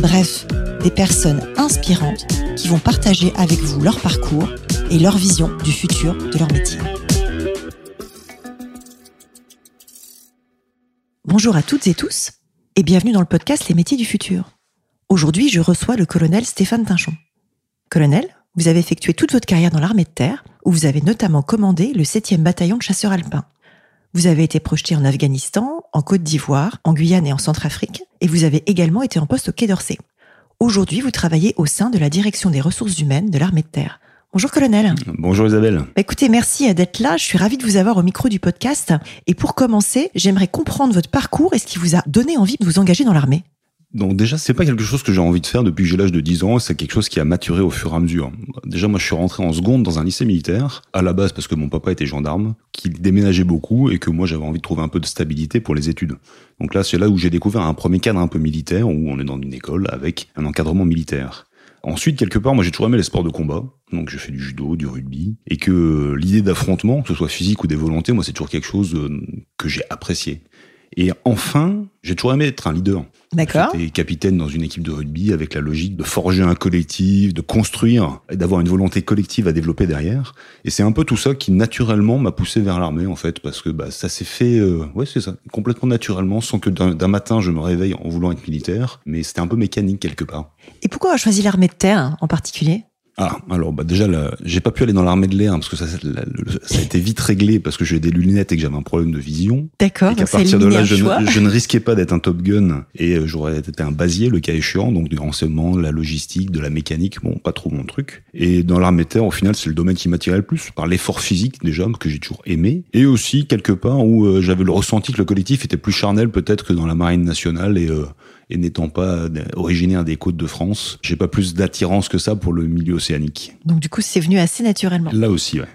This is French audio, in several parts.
bref, des personnes inspirantes qui vont partager avec vous leur parcours et leur vision du futur de leur métier. Bonjour à toutes et tous et bienvenue dans le podcast Les métiers du futur. Aujourd'hui, je reçois le colonel Stéphane Tinchon. Colonel, vous avez effectué toute votre carrière dans l'armée de terre, où vous avez notamment commandé le 7e bataillon de chasseurs alpins. Vous avez été projeté en Afghanistan, en Côte d'Ivoire, en Guyane et en Centrafrique, et vous avez également été en poste au Quai d'Orsay. Aujourd'hui, vous travaillez au sein de la direction des ressources humaines de l'armée de terre. Bonjour colonel. Bonjour Isabelle. Bah, écoutez, merci d'être là. Je suis ravie de vous avoir au micro du podcast. Et pour commencer, j'aimerais comprendre votre parcours et ce qui vous a donné envie de vous engager dans l'armée. Donc déjà, c'est pas quelque chose que j'ai envie de faire depuis que j'ai l'âge de 10 ans, c'est quelque chose qui a maturé au fur et à mesure. Déjà, moi, je suis rentré en seconde dans un lycée militaire, à la base parce que mon papa était gendarme, qu'il déménageait beaucoup et que moi, j'avais envie de trouver un peu de stabilité pour les études. Donc là, c'est là où j'ai découvert un premier cadre un peu militaire, où on est dans une école avec un encadrement militaire. Ensuite, quelque part, moi j'ai toujours aimé les sports de combat. Donc j'ai fait du judo, du rugby. Et que l'idée d'affrontement, que ce soit physique ou des volontés, moi c'est toujours quelque chose euh, que j'ai apprécié. Et enfin, j'ai toujours aimé être un leader. D'accord. J'étais capitaine dans une équipe de rugby avec la logique de forger un collectif, de construire et d'avoir une volonté collective à développer derrière. Et c'est un peu tout ça qui naturellement m'a poussé vers l'armée en fait, parce que bah, ça s'est fait, euh, ouais c'est ça, complètement naturellement, sans que d'un matin je me réveille en voulant être militaire, mais c'était un peu mécanique quelque part. Et pourquoi avoir choisi l'armée de terre en particulier? Ah, alors bah déjà, j'ai pas pu aller dans l'armée de l'air parce que ça, ça, a été vite réglé parce que j'ai des lunettes et que j'avais un problème de vision. D'accord. Qu'à partir de là, je ne, je ne, risquais pas d'être un Top Gun et euh, j'aurais été un basier le cas échéant, donc du renseignement, de la logistique, de la mécanique, bon, pas trop mon truc. Et dans l'armée de terre, au final, c'est le domaine qui m'attirait le plus par l'effort physique déjà que j'ai toujours aimé et aussi quelque part où euh, j'avais le ressenti que le collectif était plus charnel peut-être que dans la marine nationale et euh, et n'étant pas originaire des côtes de France, j'ai pas plus d'attirance que ça pour le milieu océanique. Donc du coup, c'est venu assez naturellement. Là aussi, ouais.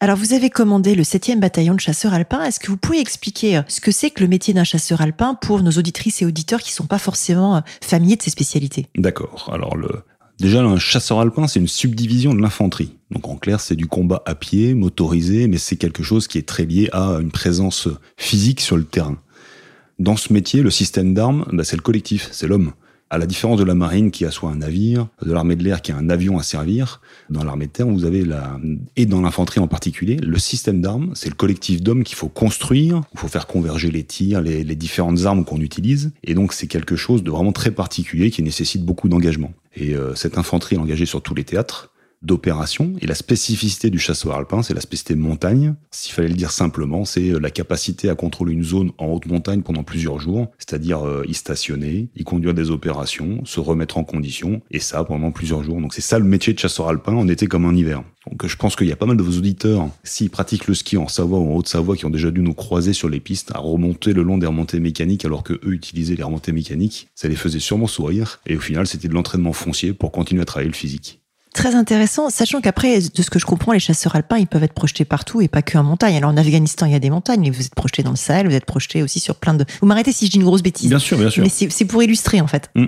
Alors, vous avez commandé le 7e bataillon de chasseurs alpins. Est-ce que vous pouvez expliquer euh, ce que c'est que le métier d'un chasseur alpin pour nos auditrices et auditeurs qui sont pas forcément euh, familiers de ces spécialités? D'accord. Alors, le, Déjà, un chasseur alpin, c'est une subdivision de l'infanterie. Donc en clair, c'est du combat à pied, motorisé, mais c'est quelque chose qui est très lié à une présence physique sur le terrain. Dans ce métier, le système d'armes, bah, c'est le collectif, c'est l'homme. À la différence de la marine qui a soit un navire, de l'armée de l'air qui a un avion à servir, dans l'armée de terre, vous avez la, et dans l'infanterie en particulier, le système d'armes, c'est le collectif d'hommes qu'il faut construire, il faut faire converger les tirs, les, différentes armes qu'on utilise, et donc c'est quelque chose de vraiment très particulier qui nécessite beaucoup d'engagement. Et euh, cette infanterie est engagée sur tous les théâtres, d'opération. Et la spécificité du chasseur alpin, c'est la spécificité montagne. S'il fallait le dire simplement, c'est euh, la capacité à contrôler une zone en haute montagne pendant plusieurs jours, c'est-à-dire euh, y stationner, y conduire des opérations, se remettre en condition, et ça pendant plusieurs jours. Donc c'est ça le métier de chasseur alpin en été comme en hiver. Donc je pense qu'il y a pas mal de vos auditeurs, s'ils pratiquent le ski en Savoie ou en Haute-Savoie, qui ont déjà dû nous croiser sur les pistes, à remonter le long des remontées mécaniques alors que eux utilisaient les remontées mécaniques, ça les faisait sûrement sourire. Et au final, c'était de l'entraînement foncier pour continuer à travailler le physique. Très intéressant, sachant qu'après, de ce que je comprends, les chasseurs alpins, ils peuvent être projetés partout et pas que en montagne. Alors en Afghanistan, il y a des montagnes, mais vous êtes projetés dans le Sahel, vous êtes projetés aussi sur plein de. Vous m'arrêtez si je dis une grosse bêtise. Bien sûr, bien sûr. Mais c'est pour illustrer en fait. Mmh.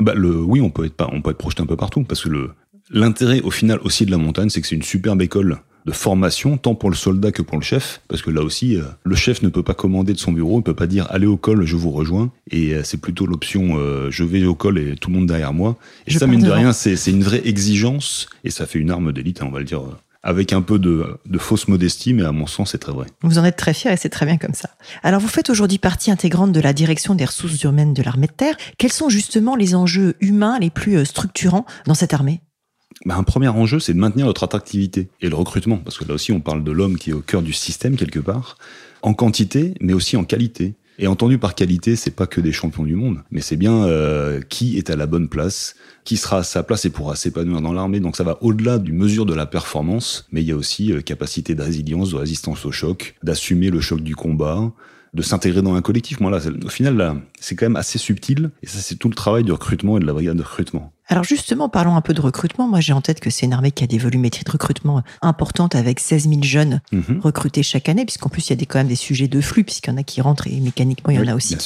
Bah, le, oui, on peut être pas, on peut être projeté un peu partout parce que le l'intérêt au final aussi de la montagne, c'est que c'est une superbe école de formation, tant pour le soldat que pour le chef, parce que là aussi, euh, le chef ne peut pas commander de son bureau, il peut pas dire allez au col, je vous rejoins, et euh, c'est plutôt l'option euh, je vais au col et tout le monde derrière moi. Et ça, mine de rien, c'est une vraie exigence, et ça fait une arme d'élite, hein, on va le dire avec un peu de, de, fausse modestie, mais à mon sens, c'est très vrai. Vous en êtes très fier et c'est très bien comme ça. Alors, vous faites aujourd'hui partie intégrante de la direction des ressources humaines de l'armée de terre. Quels sont justement les enjeux humains les plus structurants dans cette armée? Bah, un premier enjeu, c'est de maintenir notre attractivité et le recrutement, parce que là aussi, on parle de l'homme qui est au cœur du système quelque part, en quantité, mais aussi en qualité. Et entendu par qualité, c'est pas que des champions du monde, mais c'est bien euh, qui est à la bonne place, qui sera à sa place et pourra s'épanouir dans l'armée. Donc ça va au-delà du mesure de la performance, mais il y a aussi euh, capacité de résilience, de résistance au choc, d'assumer le choc du combat, de s'intégrer dans un collectif. Moi là, au final là, c'est quand même assez subtil, et ça c'est tout le travail du recrutement et de la brigade de recrutement. Alors justement, parlons un peu de recrutement. Moi, j'ai en tête que c'est une armée qui a des volumétries de recrutement importantes avec 16 000 jeunes Mhm. recrutés chaque année, puisqu'en plus, il y a des, quand même des sujets de flux, puisqu'il y en a qui rentrent et mécaniquement, il y en a aussi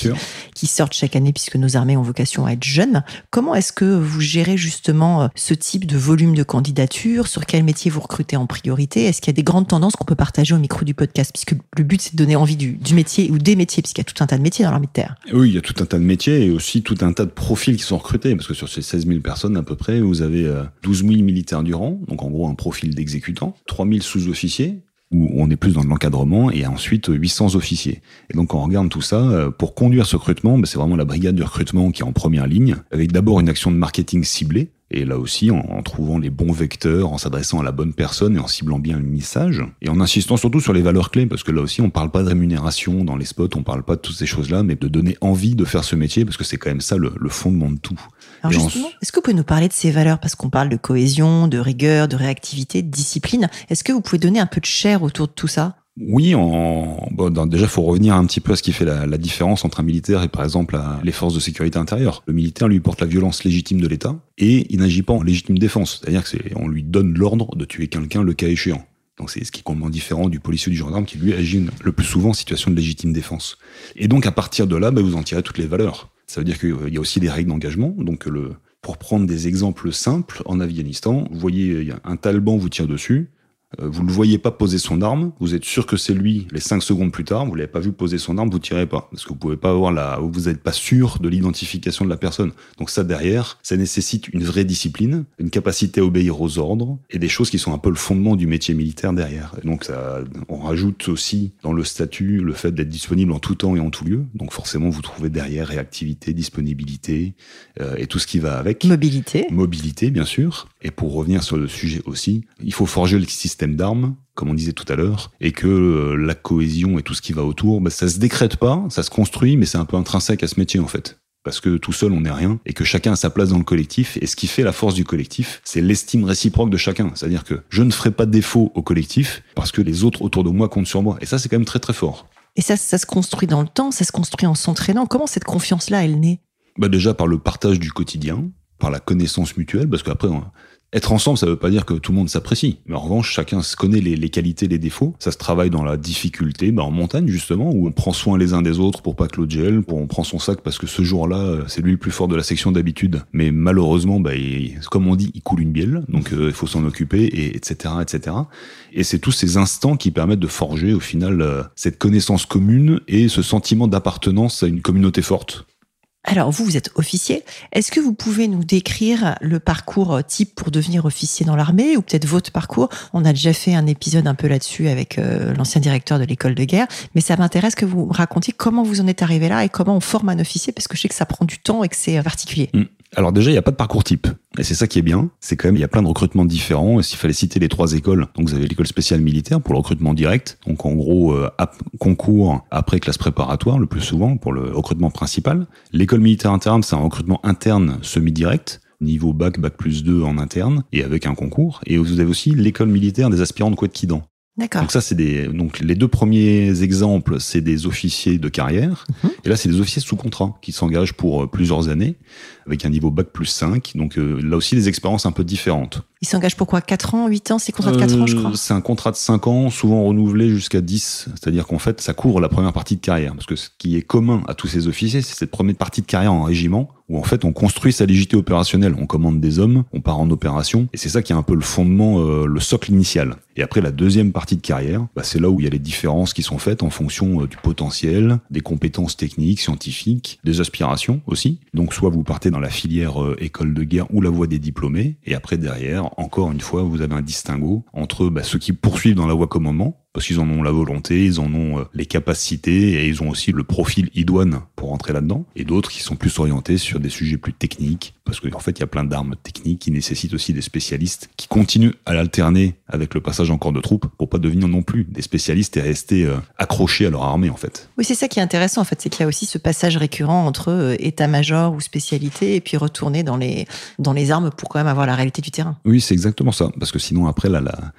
qui sortent chaque année, puisque nos armées ont vocation à être jeunes. Comment est-ce que vous gérez justement euh, ce type de volume de candidatures? Sur quel métier vous recrutez en priorité? Est-ce qu'il y a des grandes tendances qu'on peut partager au micro du podcast? Puisque le but, c'est de donner envie du, du métier ou des métiers, puisqu'il y a tout un tas de métiers dans l'armée de terre. Oui, il y a tout un tas de métiers et aussi tout un tas de profils qui sont recrutés. Parce que sur ces 16 000 personnes à peu près, vous avez euh, 12 000 militaires du rang, donc en gros un profil d'exécutant, 3 000 sous-officiers, où on est plus dans l'encadrement, et ensuite 800 officiers. Et donc on regarde tout ça, euh, pour conduire ce recrutement, ben, c'est vraiment la brigade du recrutement qui est en première ligne, avec d'abord une action de marketing ciblée, et là aussi, en, en trouvant les bons vecteurs, en s'adressant à la bonne personne et en ciblant bien le message, et en insistant surtout sur les valeurs clés, parce que là aussi, on parle pas de rémunération dans les spots, on parle pas de toutes ces choses-là, mais de donner envie de faire ce métier, parce que c'est quand même ça le, le fondement de tout. Alors Et en- justement, est-ce que vous pouvez nous parler de ces valeurs? Parce qu'on parle de cohésion, de rigueur, de réactivité, de discipline. Est-ce que vous pouvez donner un peu de chair autour de tout ça? Oui, en, bon, déjà, faut revenir un petit peu à ce qui fait la, la différence entre un militaire et, par exemple, la- les forces de sécurité intérieure. Le militaire, lui, porte la violence légitime de l'État et il n'agit pas en légitime défense. C'est-à-dire que c'est, on lui donne l'ordre de tuer quelqu'un le cas échéant. Donc c'est ce qui est complètement différent du policier ou du gendarme qui lui agit le plus souvent en situation de légitime défense. Et donc à partir de là, bah, vous en tirez toutes les valeurs. Ça veut dire qu'il y a aussi des règles d'engagement. Donc le, pour prendre des exemples simples, en Afghanistan, vous voyez un taliban vous tire dessus, vous ne le voyez pas poser son arme, vous êtes sûr que c'est lui les 5 secondes plus tard, vous l'avez pas vu poser son arme, vous tirez pas. Parce que vous pouvez pas avoir la, vous n'êtes pas sûr de l'identification de la personne. Donc ça derrière, ça nécessite une vraie discipline, une capacité à obéir aux ordres et des choses qui sont un peu le fondement du métier militaire derrière. Et donc ça, on rajoute aussi dans le statut le fait d'être disponible en tout temps et en tout lieu. Donc forcément vous trouvez derrière réactivité, disponibilité euh, et tout ce qui va avec. Mobilité. Mobilité, bien sûr. Et pour revenir sur le sujet aussi, il faut forger le système d'armes, comme on disait tout à l'heure, et que euh, la cohésion et tout ce qui va autour, bah, ça se décrète pas, ça se construit, mais c'est un peu intrinsèque à ce métier en fait. Parce que tout seul, on n'est rien, et que chacun a sa place dans le collectif. Et ce qui fait la force du collectif, c'est l'estime réciproque de chacun. C'est-à-dire que je ne ferai pas défaut au collectif parce que les autres autour de moi comptent sur moi. Et ça, c'est quand même très très fort. Et ça, ça se construit dans le temps, ça se construit en s'entraînant. Comment cette confiance-là, elle naît? Bah déjà par le partage du quotidien, par la connaissance mutuelle, parce qu'après, être ensemble, ça veut pas dire que tout le monde s'apprécie. Mais en revanche, chacun se connaît les, qualités, les défauts. Ça se travaille dans la difficulté, bah en montagne justement, où on prend soin les uns des autres pour pas que l'autre gèle, on prend son sac parce que ce jour-là, euh, c'est lui le plus fort de la section d'habitude. Mais malheureusement, bah, il- comme on dit, il coule une bielle, donc euh, il faut s'en occuper, et etc., etc. Et c'est tous ces instants qui permettent de forger au final euh, cette connaissance commune et ce sentiment d'appartenance à une communauté forte. Alors, vous, vous êtes officier. Est-ce que vous pouvez nous décrire le parcours euh, type pour devenir officier dans l'armée ou peut-être votre parcours? On a déjà fait un épisode un peu là-dessus avec euh, l'ancien directeur de l'école de guerre, mais ça m'intéresse que vous racontiez comment vous en êtes arrivé là et comment on forme un officier parce que je sais que ça prend du temps et que c'est euh, particulier. Alors déjà, il n'y a pas de parcours type. Et c'est ça qui est bien. C'est quand même, il y a plein de recrutements différents. Et s'il fallait citer les trois écoles, donc vous avez l'école spéciale militaire pour le recrutement direct. Donc en gros, euh, concours après classe préparatoire, le plus souvent, pour le recrutement principal. L'école militaire interne, c'est un recrutement interne semi-direct. Niveau bac, bac plus 2 en interne, et avec un concours. Et vous avez aussi l'école militaire des aspirants de Couette-Quidan. D'accord. Donc ça, c'est des donc les deux premiers exemples, c'est des officiers de carrière, Mhm. et là, c'est des officiers sous contrat qui s'engagent pour euh, plusieurs années avec un niveau bac plus 5. Donc euh, là aussi, des expériences un peu différentes. Il s'engage pour quoi? 4 ans, 8 ans? C'est contrat de 4 ans, je Euh, crois. C'est un contrat de 5 ans, souvent renouvelé jusqu'à 10. C'est-à-dire qu'en fait, ça couvre la première partie de carrière. Parce que ce qui est commun à tous ces officiers, c'est cette première partie de carrière en régiment, où en fait, on construit sa légitimité opérationnelle. On commande des hommes, on part en opération, et c'est ça qui est un peu le fondement, euh, le socle initial. Et après, la deuxième partie de carrière, bah, c'est là où il y a les différences qui sont faites en fonction euh, du potentiel, des compétences techniques, scientifiques, des aspirations aussi. Donc, soit vous partez dans la filière euh, école de guerre ou la voie des diplômés, et après, derrière, encore une fois, vous avez un distinguo entre bah, ceux qui poursuivent dans la voie commandement, parce qu'ils en ont la volonté, ils en ont euh, les capacités et ils ont aussi le profil idoine pour entrer là-dedans. Et d'autres qui sont plus orientés sur des sujets plus techniques, parce qu'en fait, il y a plein d'armes techniques qui nécessitent aussi des spécialistes qui continuent à l'alterner avec le passage en corps de troupe pour pas devenir non plus des spécialistes et rester euh, accrochés à leur armée, en fait. Oui, c'est ça qui est intéressant en fait, c'est qu'il y a aussi ce passage récurrent entre euh, état-major ou spécialité et puis retourner dans les, dans les armes pour quand même avoir la réalité du terrain. Oui, c'est exactement ça. Parce que sinon, après, là, la,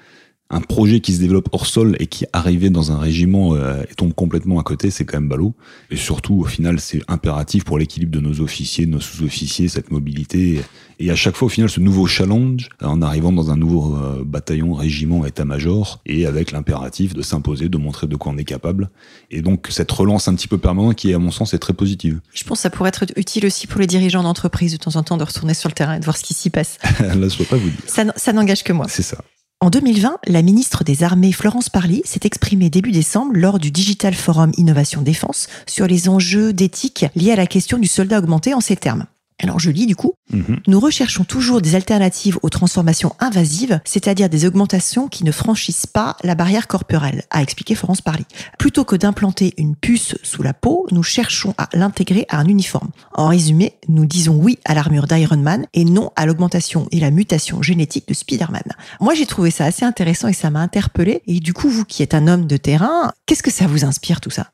un projet qui se développe hors sol et qui arrivé dans un régiment euh, et tombe complètement à côté, c'est quand même ballot. Et surtout, au final, c'est impératif pour l'équilibre de nos officiers, de nos sous-officiers, cette mobilité. Et à chaque fois, au final, ce nouveau challenge, en arrivant dans un nouveau euh, bataillon, régiment, état-major, et avec l'impératif de s'imposer, de montrer de quoi on est capable. Et donc, cette relance un petit peu permanente qui, à mon sens, est très positive. Je pense que ça pourrait être utile aussi pour les dirigeants d'entreprise de temps en temps de retourner sur le terrain et de voir ce qui s'y passe. Là, je peux pas vous dire. Ça, ça n'engage que moi. C'est ça. En 2020, la ministre des Armées Florence Parly s'est exprimée début décembre lors du Digital Forum Innovation Défense sur les enjeux d'éthique liés à la question du soldat augmenté en ces termes. Alors je lis du coup. Mhm. Nous recherchons toujours des alternatives aux transformations invasives, c'est-à-dire des augmentations qui ne franchissent pas la barrière corporelle, a expliqué Florence Parly. Plutôt que d'implanter une puce sous la peau, nous cherchons à l'intégrer à un uniforme. En résumé, nous disons oui à l'armure d'Iron Man et non à l'augmentation et la mutation génétique de Spider-Man. Moi j'ai trouvé ça assez intéressant et ça m'a interpellé. Et du coup, vous qui êtes un homme de terrain, qu'est-ce que ça vous inspire tout ça?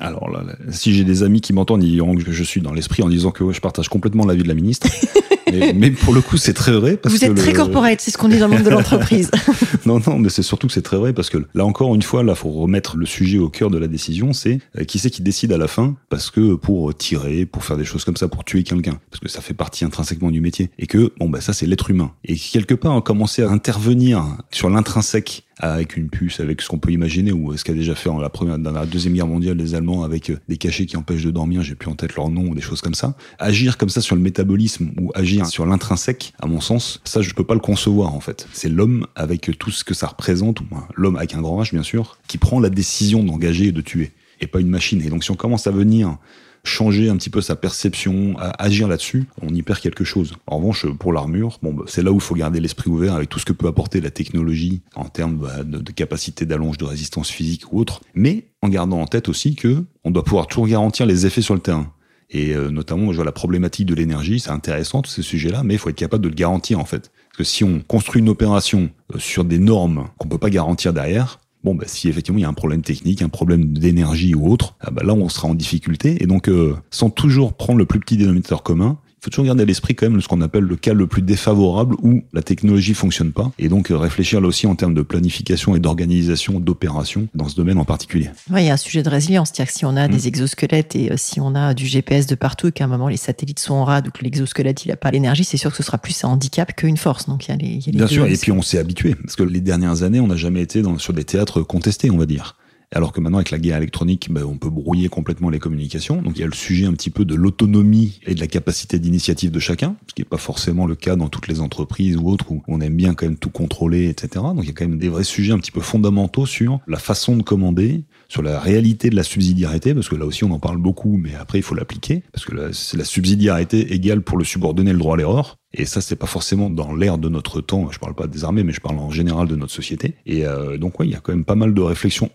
Alors là, si j'ai des amis qui m'entendent, ils diront que je suis dans l'esprit en disant que je partage complètement l'avis de la ministre. mais, mais pour le coup, c'est très vrai. Parce Vous que êtes très le- corporate, c'est ce qu'on dit dans le monde de l'entreprise. Non, non, mais c'est surtout que c'est très vrai parce que là encore une fois, là, faut remettre le sujet au cœur de la décision. C'est euh, qui c'est qui décide à la fin parce que pour tirer, pour faire des choses comme ça, pour tuer quelqu'un, parce que ça fait partie intrinsèquement du métier et que bon bah ça c'est l'être humain et quelque part on commençait à intervenir sur l'intrinsèque avec une puce, avec ce qu'on peut imaginer, ou ce qu'a déjà fait en la première, dans la deuxième guerre mondiale les Allemands avec euh, des cachets qui empêchent de dormir, j'ai plus en tête leur nom ou des choses comme ça. Agir comme ça sur le métabolisme ou agir sur l'intrinsèque, à mon sens, ça je peux pas le concevoir en fait. C'est l'homme avec tout ce que ça représente, ou l'homme avec un grand H bien sûr, qui prend la décision d'engager et de tuer, et pas une machine. Et donc si on commence à venir changer un petit peu sa perception, à agir là-dessus, on y perd quelque chose. En revanche, pour l'armure, bon, bah, c'est là où il faut garder l'esprit ouvert avec tout ce que peut apporter la technologie en termes bah, de, de capacité d'allonge, de résistance physique ou autre, mais en gardant en tête aussi que on doit pouvoir toujours garantir les effets sur le terrain. Et euh, notamment, je vois la problématique de l'énergie, c'est intéressant tous ces sujets-là, mais il faut être capable de le garantir en fait. Parce que si on construit une opération euh, sur des normes qu'on peut pas garantir derrière, Bon, bah, si effectivement il y a un problème technique, un problème d'énergie ou autre, ah bah, là on sera en difficulté. Et donc, euh, sans toujours prendre le plus petit dénominateur commun, il faut toujours garder à l'esprit quand même ce qu'on appelle le cas le plus défavorable où la technologie fonctionne pas. Et donc euh, réfléchir là aussi en termes de planification et d'organisation d'opérations dans ce domaine en particulier. Ouais, il y a un sujet de résilience, c'est-à-dire que si on a Mm. des exosquelettes et euh, si on a du GPS de partout et qu'à un moment les satellites sont en rade ou que l'exosquelette il a pas l'énergie, c'est sûr que ce sera plus un handicap qu'une force. Donc il y a les, il y a les Bien deux sûr, et aussi. puis on s'est habitué, parce que les dernières années, on n'a jamais été dans, sur des théâtres contestés, on va dire. Alors que maintenant, avec la guerre électronique, ben, on peut brouiller complètement les communications. Donc il y a le sujet un petit peu de l'autonomie et de la capacité d'initiative de chacun, ce qui n'est pas forcément le cas dans toutes les entreprises ou autres où on aime bien quand même tout contrôler, etc. Donc il y a quand même des vrais sujets un petit peu fondamentaux sur la façon de commander, sur la réalité de la subsidiarité, parce que là aussi on en parle beaucoup, mais après il faut l'appliquer, parce que c'est la subsidiarité égale pour le subordonné le droit à l'erreur. Et ça, c'est pas forcément dans l'ère de notre temps. Je parle pas des armées, mais je parle en général de notre société. Et euh, donc, ouais, il y a quand même pas mal de réflexions,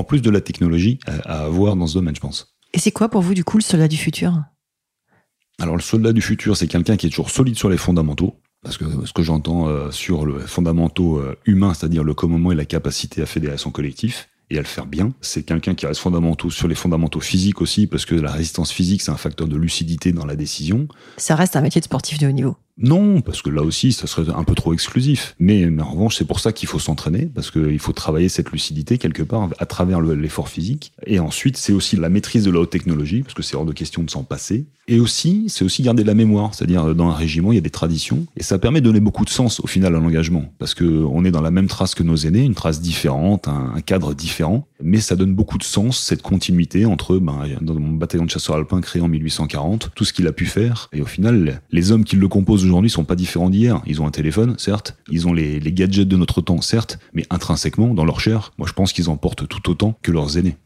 en plus de la technologie, à, à avoir dans ce domaine, je pense. Et c'est quoi pour vous du coup le soldat du futur? Alors, le soldat du futur, c'est quelqu'un qui est toujours solide sur les fondamentaux. Parce que ce que j'entends euh, sur le fondamentaux euh, humain, c'est-à-dire le commandement et la capacité à fédérer son collectif et à le faire bien, c'est quelqu'un qui reste fondamentaux sur les fondamentaux physiques aussi, parce que la résistance physique, c'est un facteur de lucidité dans la décision. Ça reste un métier de sportif de haut niveau. Non, parce que là aussi, ça serait un peu trop exclusif. Mais, en revanche, c'est pour ça qu'il faut s'entraîner, parce qu'il faut travailler cette lucidité quelque part à travers le- l'effort physique. Et ensuite, c'est aussi la maîtrise de la haute technologie, parce que c'est hors de question de s'en passer. Et aussi, c'est aussi garder de la mémoire, c'est-à-dire dans un régiment, il y a des traditions, et ça permet de donner beaucoup de sens au final à l'engagement, parce que on est dans la même trace que nos aînés, une trace différente, un cadre différent, mais ça donne beaucoup de sens cette continuité entre ben, dans mon bataillon de chasseurs alpins créé en 1840, tout ce qu'il a pu faire, et au final, les hommes qui le composent aujourd'hui sont pas différents d'hier. Ils ont un téléphone, certes, ils ont les, gadgets de notre temps, certes, mais intrinsèquement, dans leur chair, moi je pense qu'ils en portent tout autant que leurs aînés.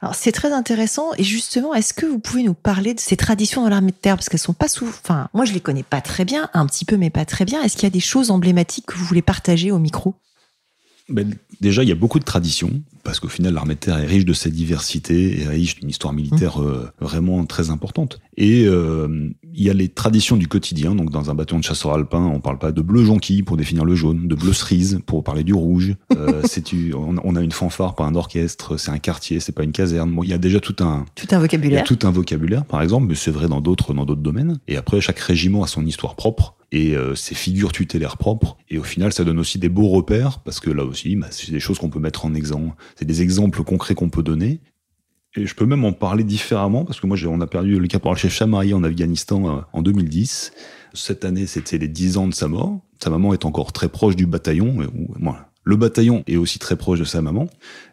Alors c'est très intéressant et justement, est-ce que vous pouvez nous parler de ces traditions dans l'armée de terre? Parce qu'elles sont pas souvent. Enfin, moi je les connais pas très bien, un petit peu mais pas très bien. Est-ce qu'il y a des choses emblématiques que vous voulez partager au micro? Ben, déjà, il y a beaucoup de traditions, parce qu'au final, l'armée de terre est riche de sa diversité, et riche d'une histoire militaire euh, vraiment très importante. Et euh, il y a les traditions du quotidien, donc dans un bataillon de chasseurs alpins, on parle pas de bleu jonquille pour définir le jaune, de bleu cerise pour parler du rouge. Euh, on, on a une fanfare, pas un orchestre, c'est un quartier, c'est pas une caserne. Bon, il y a déjà tout un, Tout un il y a vocabulaire. tout un vocabulaire, par exemple, mais c'est vrai dans d'autres dans d'autres domaines. Et après, chaque régiment a son histoire propre. et euh, ces figures tutélaires propres. Et au final, ça donne aussi des beaux repères parce que là aussi, bah, c'est des choses qu'on peut mettre en exemple. C'est des exemples concrets qu'on peut donner. Et je peux même en parler différemment parce que moi, on a perdu le caporal-chef Chamarié en Afghanistan en 2010. Cette année, c'était les 10 ans de sa mort. Sa maman est encore très proche du bataillon. Moi, le bataillon est aussi très proche de sa maman.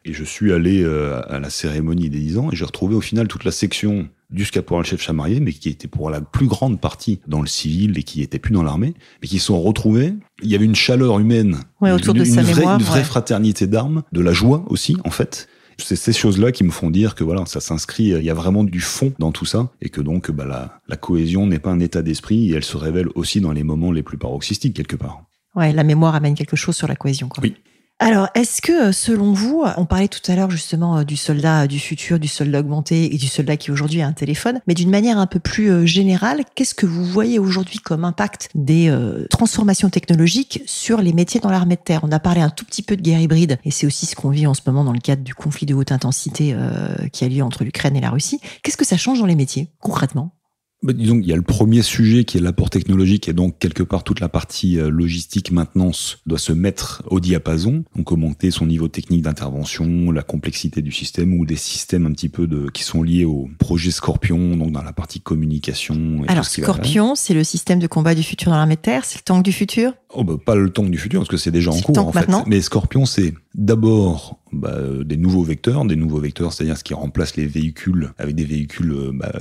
Et je suis allé euh, à la cérémonie des 10 ans et j'ai retrouvé au final toute la section du caporal-chef Chamarié, mais qui était pour la plus grande partie dans le civil et qui était plus dans l'armée, mais qui sont retrouvés. Il y avait une chaleur humaine, autour une, de sa vraie, mémoire, une vraie fraternité d'armes, de la joie aussi, en fait. C'est ces choses-là qui me font dire que voilà, ça s'inscrit, il y a vraiment du fond dans tout ça, et que donc bah, la, la cohésion n'est pas un état d'esprit, et elle se révèle aussi dans les moments les plus paroxystiques quelque part. Ouais, la mémoire amène quelque chose sur la cohésion. Quoi. Oui. Alors, est-ce que selon vous, on parlait tout à l'heure justement euh, du soldat du futur, du soldat augmenté et du soldat qui aujourd'hui a un téléphone, mais d'une manière un peu plus euh, générale, qu'est-ce que vous voyez aujourd'hui comme impact des euh, transformations technologiques sur les métiers dans l'armée de terre? On a parlé un tout petit peu de guerre hybride et c'est aussi ce qu'on vit en ce moment dans le cadre du conflit de haute intensité qui a lieu entre l'Ukraine et la Russie. Qu'est-ce que ça change dans les métiers concrètement? Disons qu'il y a le premier sujet qui est l'apport technologique et donc quelque part toute la partie euh, logistique maintenance doit se mettre au diapason, donc augmenter son niveau technique d'intervention, la complexité du système ou des systèmes un petit peu de qui sont liés au projet Scorpion, donc dans la partie communication. Et Alors Scorpion, c'est le système de combat du futur dans l'armée de terre, c'est le tank du futur? Oh bah, pas le tank du futur parce que c'est déjà en cours en fait. Mais Scorpion, c'est d'abord bah, des nouveaux vecteurs, des nouveaux vecteurs, c'est-à-dire ce qui remplace les véhicules avec des véhicules euh, bah,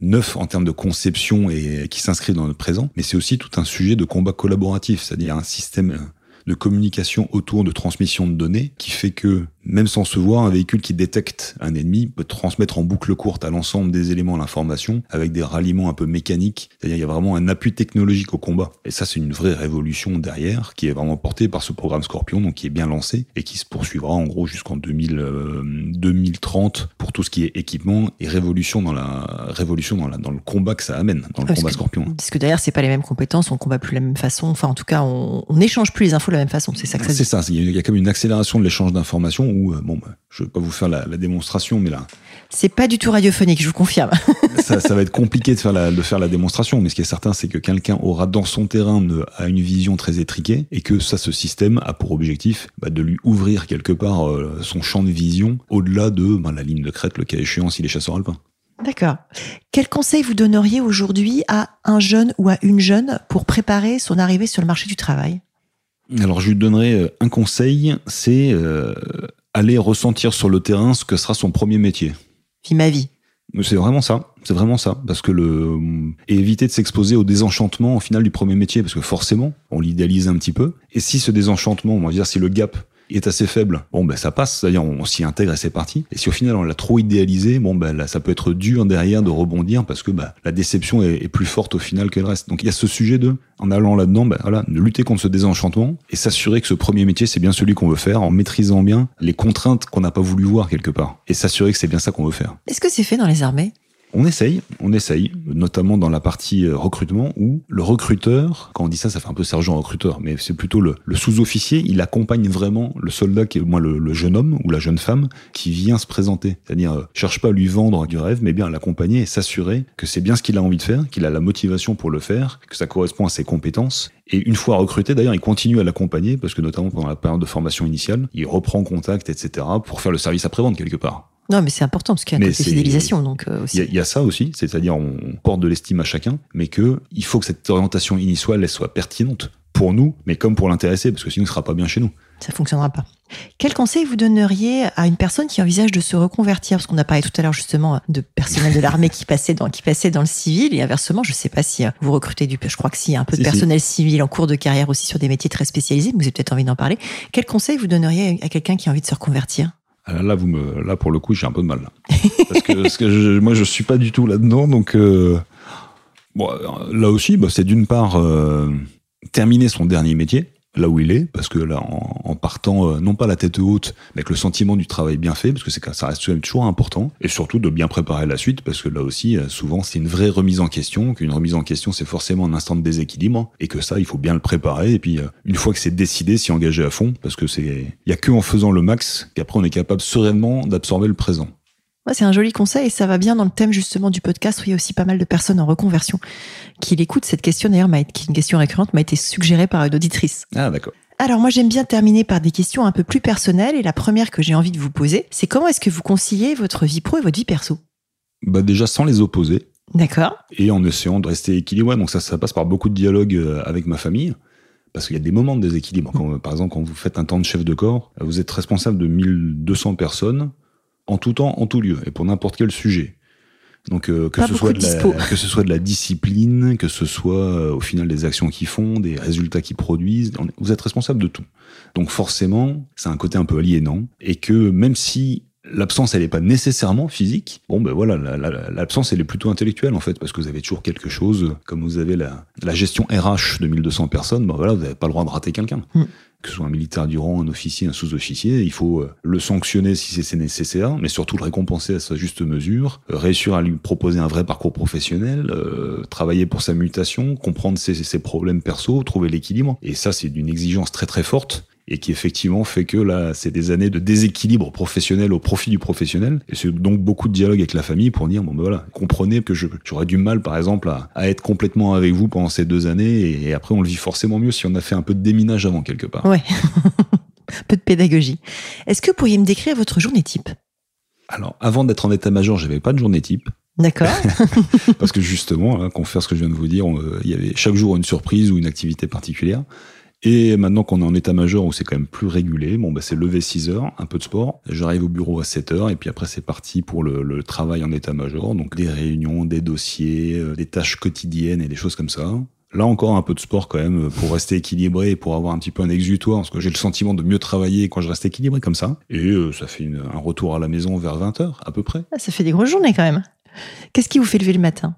neufs en termes de conception et qui s'inscrivent dans le présent. Mais c'est aussi tout un sujet de combat collaboratif, c'est-à-dire un système de communication autour de transmission de données qui fait que même sans se voir, un véhicule qui détecte un ennemi peut transmettre en boucle courte à l'ensemble des éléments l'information avec des ralliements un peu mécaniques. C'est-à-dire il y a vraiment un appui technologique au combat. Et ça, c'est une vraie révolution derrière qui est vraiment portée par ce programme Scorpion, donc qui est bien lancé et qui se poursuivra en gros jusqu'en 2030 euh, pour tout ce qui est équipement et révolution dans la révolution dans, la, dans le combat que ça amène, dans le combat Scorpion. Parce que derrière, c'est pas les mêmes compétences, on combat plus de la même façon. Enfin, en tout cas, on n'échange plus les infos de la même façon. C'est ça que ça C'est ça. Il y a quand même une accélération de l'échange d'informations euh, bon, bah, je ne vais pas vous faire la, démonstration, mais là. C'est pas du tout radiophonique, je vous confirme. ça, va être compliqué de faire, la, de faire la démonstration, mais ce qui est certain, c'est que quelqu'un aura dans son terrain une, a une vision très étriquée et que ça, ce système a pour objectif bah, de lui ouvrir quelque part euh, son champ de vision au-delà de bah, la ligne de crête, le cas échéant, s'il est chasseur alpin. D'accord. Quel conseil vous donneriez aujourd'hui à un jeune ou à une jeune pour préparer son arrivée sur le marché du travail? Alors je lui donnerai euh, un conseil, c'est euh, aller ressentir sur le terrain ce que sera son premier métier. Vie ma vie. C'est vraiment ça, c'est vraiment ça, parce que le et éviter de s'exposer au désenchantement au final du premier métier, parce que forcément on l'idéalise un petit peu. Et si ce désenchantement, on va dire si le gap est assez faible, bon ben ça passe, c'est-à-dire on, s'y intègre et c'est parti. Et si au final on l'a trop idéalisé, bon ben là ça peut être dur derrière de rebondir parce que bah, la déception est, plus forte au final que le reste. Donc il y a ce sujet de, en allant là-dedans, ben voilà, de lutter contre ce désenchantement et s'assurer que ce premier métier c'est bien celui qu'on veut faire en maîtrisant bien les contraintes qu'on n'a pas voulu voir quelque part et s'assurer que c'est bien ça qu'on veut faire. Est-ce que c'est fait dans les armées? On essaye, on essaye, notamment dans la partie euh, recrutement où le recruteur, quand on dit ça, ça fait un peu sergent recruteur, mais c'est plutôt le, sous-officier, il accompagne vraiment le soldat qui est moins le, jeune homme ou la jeune femme qui vient se présenter. C'est-à-dire, euh, cherche pas à lui vendre du rêve, mais bien à l'accompagner et s'assurer que c'est bien ce qu'il a envie de faire, qu'il a la motivation pour le faire, que ça correspond à ses compétences. Et une fois recruté, d'ailleurs, il continue à l'accompagner parce que notamment pendant la période de formation initiale, il reprend contact, etc., pour faire le service après-vente quelque part. Non, mais c'est important parce qu'il y a un côté fidélisation. Donc, euh, Il y, a ça aussi, c'est-à-dire on porte de l'estime à chacun, mais que il faut que cette orientation initiale elle soit pertinente pour nous, mais comme pour l'intéresser, parce que sinon il sera pas bien chez nous. Ça fonctionnera pas. Quel conseil vous donneriez à une personne qui envisage de se reconvertir? Parce qu'on a parlé tout à l'heure justement de personnel de l'armée qui passait dans qui passait dans le civil et inversement, je sais pas si vous recrutez du, je crois que si, un peu de personnel civil en cours de carrière aussi sur des métiers très spécialisés, mais vous avez peut-être envie d'en parler. Quel conseil vous donneriez à quelqu'un qui a envie de se reconvertir? Ah, là, vous me, là, pour le coup, j'ai un peu de mal. Parce que, parce que je, moi, je suis pas du tout là-dedans. Donc, euh, bon, là aussi, bah, c'est d'une part euh, terminer son dernier métier là où il est, parce que là, en, partant, euh, non pas la tête haute, mais avec le sentiment du travail bien fait, parce que c'est ça reste toujours important, et surtout de bien préparer la suite, parce que là aussi, euh, souvent, c'est une vraie remise en question, qu'une remise en question, c'est forcément un instant de déséquilibre, et que ça, il faut bien le préparer, et puis euh, une fois que c'est décidé, s'y engager à fond, parce que c'est, il y a que en faisant le max qu'après on est capable sereinement d'absorber le présent. C'est un joli conseil et ça va bien dans le thème justement du podcast où il y a aussi pas mal de personnes en reconversion qui l'écoutent. Cette question d'ailleurs, qui est une question récurrente, m'a été suggérée par une auditrice. Ah d'accord. Alors moi j'aime bien terminer par des questions un peu plus personnelles et la première que j'ai envie de vous poser, c'est comment est-ce que vous conciliez votre vie pro et votre vie perso? Bah déjà sans les opposer. D'accord. Et en essayant de rester équilibré. Donc ça, ça passe par beaucoup de dialogue euh, avec ma famille. Parce qu'il y a des moments de déséquilibre. Quand, par exemple, quand vous faites un temps de chef de corps, vous êtes responsable de 1200 personnes en tout temps, en tout lieu, et pour n'importe quel sujet. Donc euh, que, ce soit de, la, que ce soit de la discipline, que ce soit euh, au final des actions qu'ils font, des résultats qu'ils produisent, vous êtes responsable de tout. Donc forcément, c'est un côté un peu aliénant, et que même si l'absence elle n'est pas nécessairement physique. Bon ben voilà, l'absence elle est plutôt intellectuelle en fait parce que vous avez toujours quelque chose comme vous avez la, gestion RH de 1200 personnes, ben voilà, vous n'avez pas le droit de rater quelqu'un. Mm. Que ce soit un militaire du rang, un officier, un sous-officier, il faut euh, le sanctionner si c'est nécessaire, mais surtout le récompenser à sa juste mesure, euh, réussir à lui proposer un vrai parcours professionnel, euh, travailler pour sa mutation, comprendre ses, ses problèmes perso, trouver l'équilibre. Et ça, c'est d'une exigence très très forte et qui effectivement fait que là, c'est des années de déséquilibre professionnel au profit du professionnel. Et c'est donc beaucoup de dialogue avec la famille pour dire, bon ben voilà, comprenez que j'aurais du mal, par exemple, à, être complètement avec vous pendant ces deux années, et, après on le vit forcément mieux si on a fait un peu de déminage avant quelque part. Ouais, un peu de pédagogie. Est-ce que vous pourriez me décrire votre journée type? Alors, avant d'être en état-major, j'avais pas de journée type. D'accord. Parce que justement, hein, faire ce que je viens de vous dire, il y avait chaque jour une surprise ou une activité particulière. Et maintenant qu'on est en état-major où c'est quand même plus régulé, bon, bah, c'est lever 6 heures, un peu de sport. J'arrive au bureau à 7 heures et puis après c'est parti pour le, travail en état-major. Donc des réunions, des dossiers, euh, des tâches quotidiennes et des choses comme ça. Là encore un peu de sport quand même pour rester équilibré et pour avoir un petit peu un exutoire parce que j'ai le sentiment de mieux travailler quand je reste équilibré comme ça. Et euh, ça fait un retour à la maison vers 20 heures à peu près. Ah, ça fait des grosses journées quand même. Qu'est-ce qui vous fait lever le matin?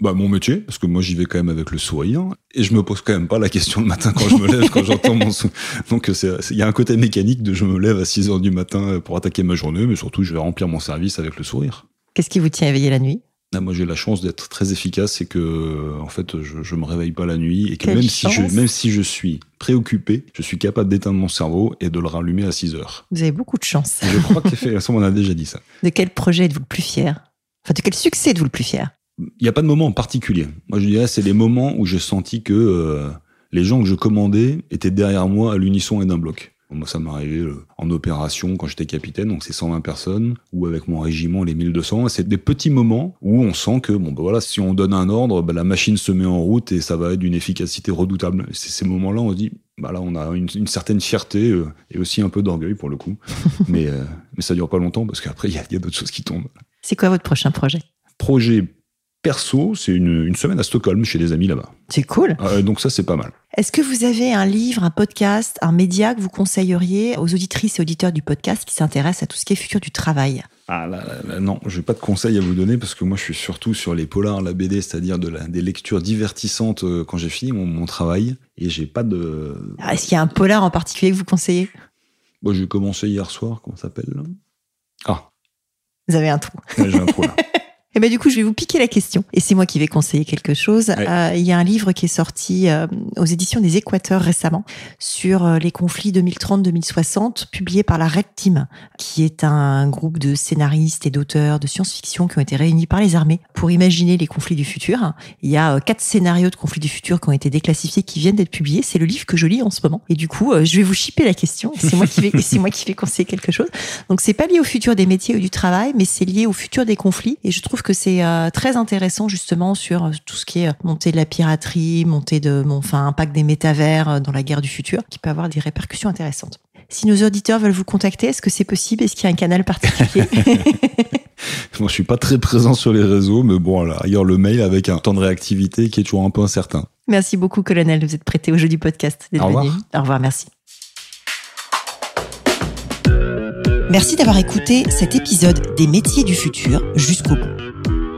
Bah, mon métier, parce que moi j'y vais quand même avec le sourire, et je me pose quand même pas la question le matin quand je me lève, quand j'entends mon son. Donc il y a un côté mécanique de je me lève à 6 heures du matin pour attaquer ma journée, mais surtout je vais remplir mon service avec le sourire. Qu'est-ce qui vous tient éveillé la nuit? Ah, moi j'ai la chance d'être très efficace et que en fait je, je me réveille pas la nuit et que même si je même si je suis préoccupé, je suis capable d'éteindre mon cerveau et de le rallumer à 6 heures. Vous avez beaucoup de chance. je crois qu'effectivement on a déjà dit ça. De quel projet êtes-vous le plus fier? Enfin de quel succès êtes-vous le plus fier? Il n'y a pas de moment en particulier. Moi, je dirais, c'est les moments où j'ai senti que euh, les gens que je commandais étaient derrière moi à l'unisson et d'un bloc. Moi, ça m'est arrivé euh, en opération quand j'étais capitaine, donc c'est 120 personnes, ou avec mon régiment, les 1200. C'est des petits moments où on sent que, bon, ben voilà, si on donne un ordre, ben, la machine se met en route et ça va être d'une efficacité redoutable. C'est ces moments-là, on se dit, bah là, on a une, certaine fierté euh, et aussi un peu d'orgueil pour le coup. mais, mais ça dure pas longtemps parce qu'après, il y a, y a d'autres choses qui tombent. C'est quoi votre prochain projet? Projet perso, c'est une, semaine à Stockholm chez des amis là-bas. C'est cool. Euh, donc ça, c'est pas mal. Est-ce que vous avez un livre, un podcast, un média que vous conseilleriez aux auditrices et auditeurs du podcast qui s'intéressent à tout ce qui est futur du travail? Ah là, là, non, je n'ai pas de conseils à vous donner parce que moi je suis surtout sur les polars, la BD, c'est-à-dire de des lectures divertissantes euh, quand j'ai fini mon, travail et j'ai pas de. Ah, est-ce qu'il y a un polar en particulier que vous conseillez? Bon, j'ai commencé hier soir, comment ça s'appelle Ah. Vous avez un trou. j'ai un trou là. Et eh ben du coup, je vais vous piquer la question. Et c'est moi qui vais conseiller quelque chose. Euh, il y a un livre qui est sorti euh, aux éditions des Équateurs récemment sur euh, les conflits 2030-2060, publié par la Red Team, qui est un groupe de scénaristes et d'auteurs de science-fiction qui ont été réunis par les armées pour imaginer les conflits du futur. Il y a quatre scénarios de conflits du futur qui ont été déclassifiés, qui viennent d'être publiés. C'est le livre que je lis en ce moment. Et du coup, je vais vous chipper la question. C'est moi qui vais, c'est moi qui vais conseiller quelque chose. Donc c'est pas lié au futur des métiers ou du travail, mais c'est lié au futur des conflits. Et je trouve que que c'est euh, très intéressant justement sur euh, tout ce qui est euh, montée de la piraterie, montée de, enfin, impact des métavers dans la guerre du futur, qui peut avoir des répercussions intéressantes. Si nos auditeurs veulent vous contacter, est-ce que c'est possible? Est-ce qu'il y a un canal particulier? Moi, je suis pas très présent sur les réseaux, mais bon, là, ailleurs le mail avec un temps de réactivité qui est toujours un peu incertain. Merci beaucoup, colonel, de vous êtes prêté au jeu du podcast. Au revoir. Au revoir, merci. Merci d'avoir écouté cet épisode des métiers du futur jusqu'au bout.